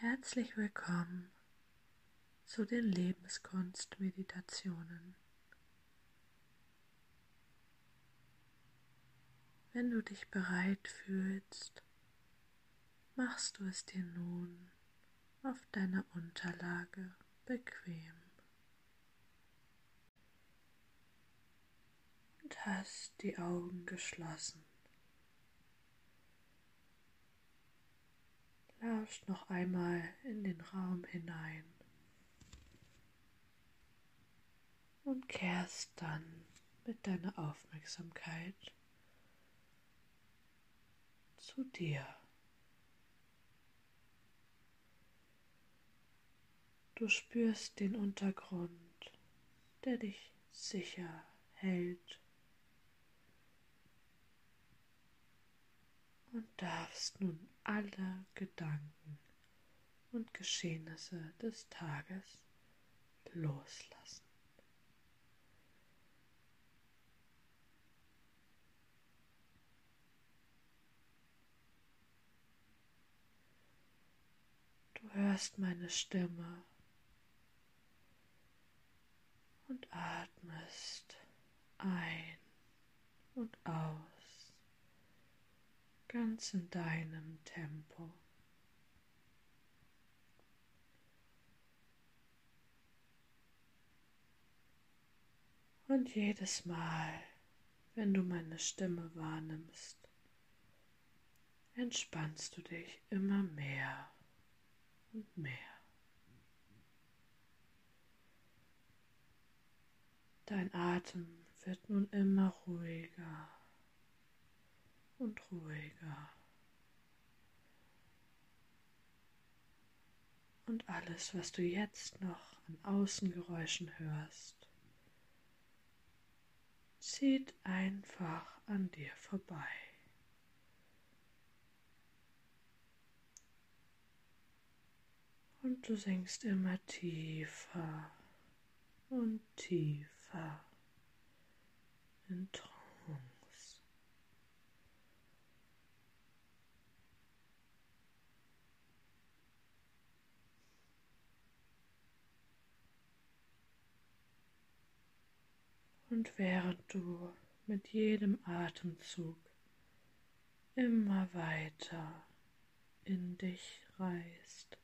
Herzlich willkommen zu den Lebenskunst-Meditationen. Wenn du dich bereit fühlst, machst du es dir nun auf deiner Unterlage bequem und hast die Augen geschlossen. Lauscht noch einmal in den Raum hinein und kehrst dann mit deiner Aufmerksamkeit zu dir. Du spürst den Untergrund, der dich sicher hält und darfst nun alle Gedanken und Geschehnisse des Tages loslassen. Du hörst meine Stimme und atmest ein und aus ganz in deinem Tempo. Und jedes Mal, wenn du meine Stimme wahrnimmst, entspannst du dich immer mehr und mehr. Dein Atem wird nun immer ruhiger und ruhiger. Und alles, was du jetzt noch an Außengeräuschen hörst, zieht einfach an dir vorbei. Und du sinkst immer tiefer und tiefer in Träume. Und während du mit jedem Atemzug immer weiter in dich reist,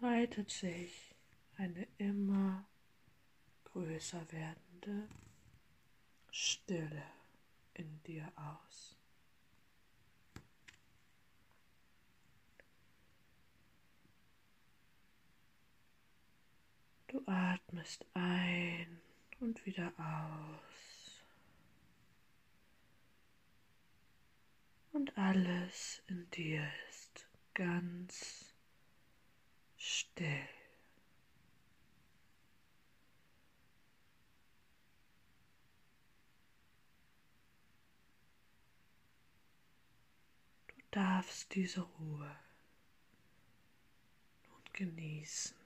breitet sich eine immer größer werdende Stille in dir aus. Du atmest ein und wieder aus. Und alles in dir ist ganz still. Du darfst diese Ruhe nun genießen.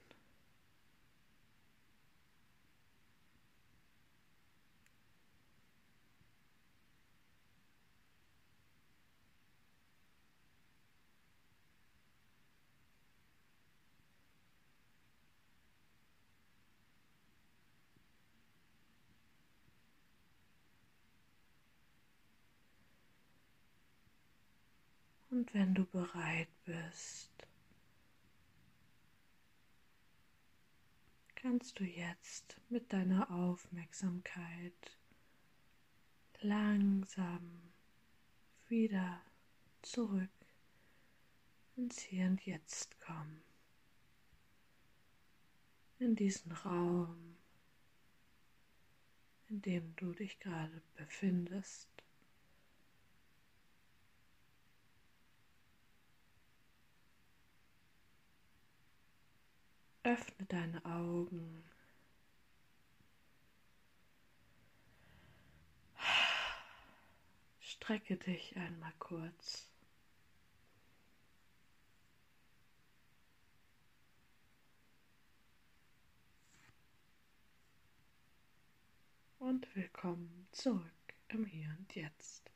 Und wenn du bereit bist, kannst du jetzt mit deiner Aufmerksamkeit langsam wieder zurück ins Hier und Jetzt kommen. In diesen Raum, in dem du dich gerade befindest. Öffne deine Augen. Strecke dich einmal kurz. Und willkommen zurück im Hier und Jetzt.